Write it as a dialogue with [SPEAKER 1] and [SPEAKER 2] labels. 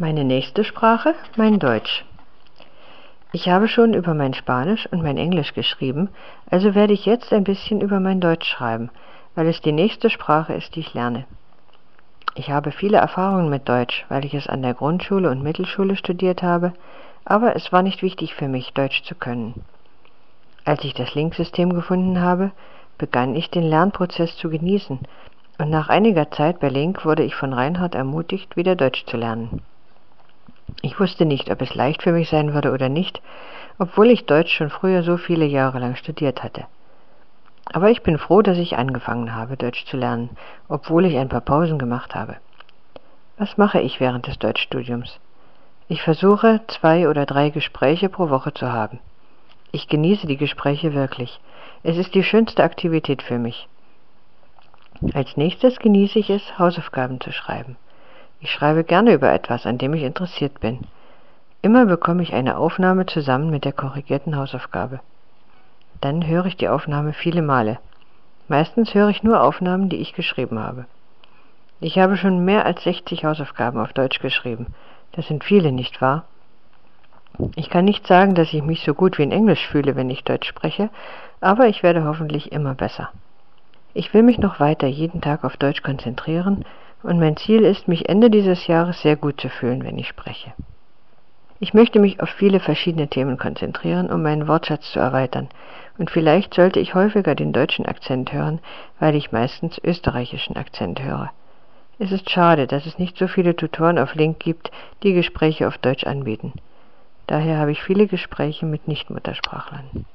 [SPEAKER 1] Meine nächste Sprache, mein Deutsch. Ich habe schon über mein Spanisch und mein Englisch geschrieben, also werde ich jetzt ein bisschen über mein Deutsch schreiben, weil es die nächste Sprache ist, die ich lerne. Ich habe viele Erfahrungen mit Deutsch, weil ich es an der Grundschule und Mittelschule studiert habe, aber es war nicht wichtig für mich, Deutsch zu können. Als ich das Linksystem gefunden habe, begann ich den Lernprozess zu genießen, und nach einiger Zeit bei Link wurde ich von Reinhard ermutigt, wieder Deutsch zu lernen. Ich wusste nicht, ob es leicht für mich sein würde oder nicht, obwohl ich Deutsch schon früher so viele Jahre lang studiert hatte. Aber ich bin froh, dass ich angefangen habe, Deutsch zu lernen, obwohl ich ein paar Pausen gemacht habe. Was mache ich während des Deutschstudiums? Ich versuche, zwei oder drei Gespräche pro Woche zu haben. Ich genieße die Gespräche wirklich. Es ist die schönste Aktivität für mich. Als nächstes genieße ich es, Hausaufgaben zu schreiben. Ich schreibe gerne über etwas, an dem ich interessiert bin. Immer bekomme ich eine Aufnahme zusammen mit der korrigierten Hausaufgabe. Dann höre ich die Aufnahme viele Male. Meistens höre ich nur Aufnahmen, die ich geschrieben habe. Ich habe schon mehr als 60 Hausaufgaben auf Deutsch geschrieben. Das sind viele, nicht wahr? Ich kann nicht sagen, dass ich mich so gut wie in Englisch fühle, wenn ich Deutsch spreche, aber ich werde hoffentlich immer besser. Ich will mich noch weiter jeden Tag auf Deutsch konzentrieren und mein Ziel ist, mich Ende dieses Jahres sehr gut zu fühlen, wenn ich spreche. Ich möchte mich auf viele verschiedene Themen konzentrieren, um meinen Wortschatz zu erweitern, und vielleicht sollte ich häufiger den deutschen Akzent hören, weil ich meistens österreichischen Akzent höre. Es ist schade, dass es nicht so viele Tutoren auf Link gibt, die Gespräche auf Deutsch anbieten. Daher habe ich viele Gespräche mit Nichtmuttersprachlern.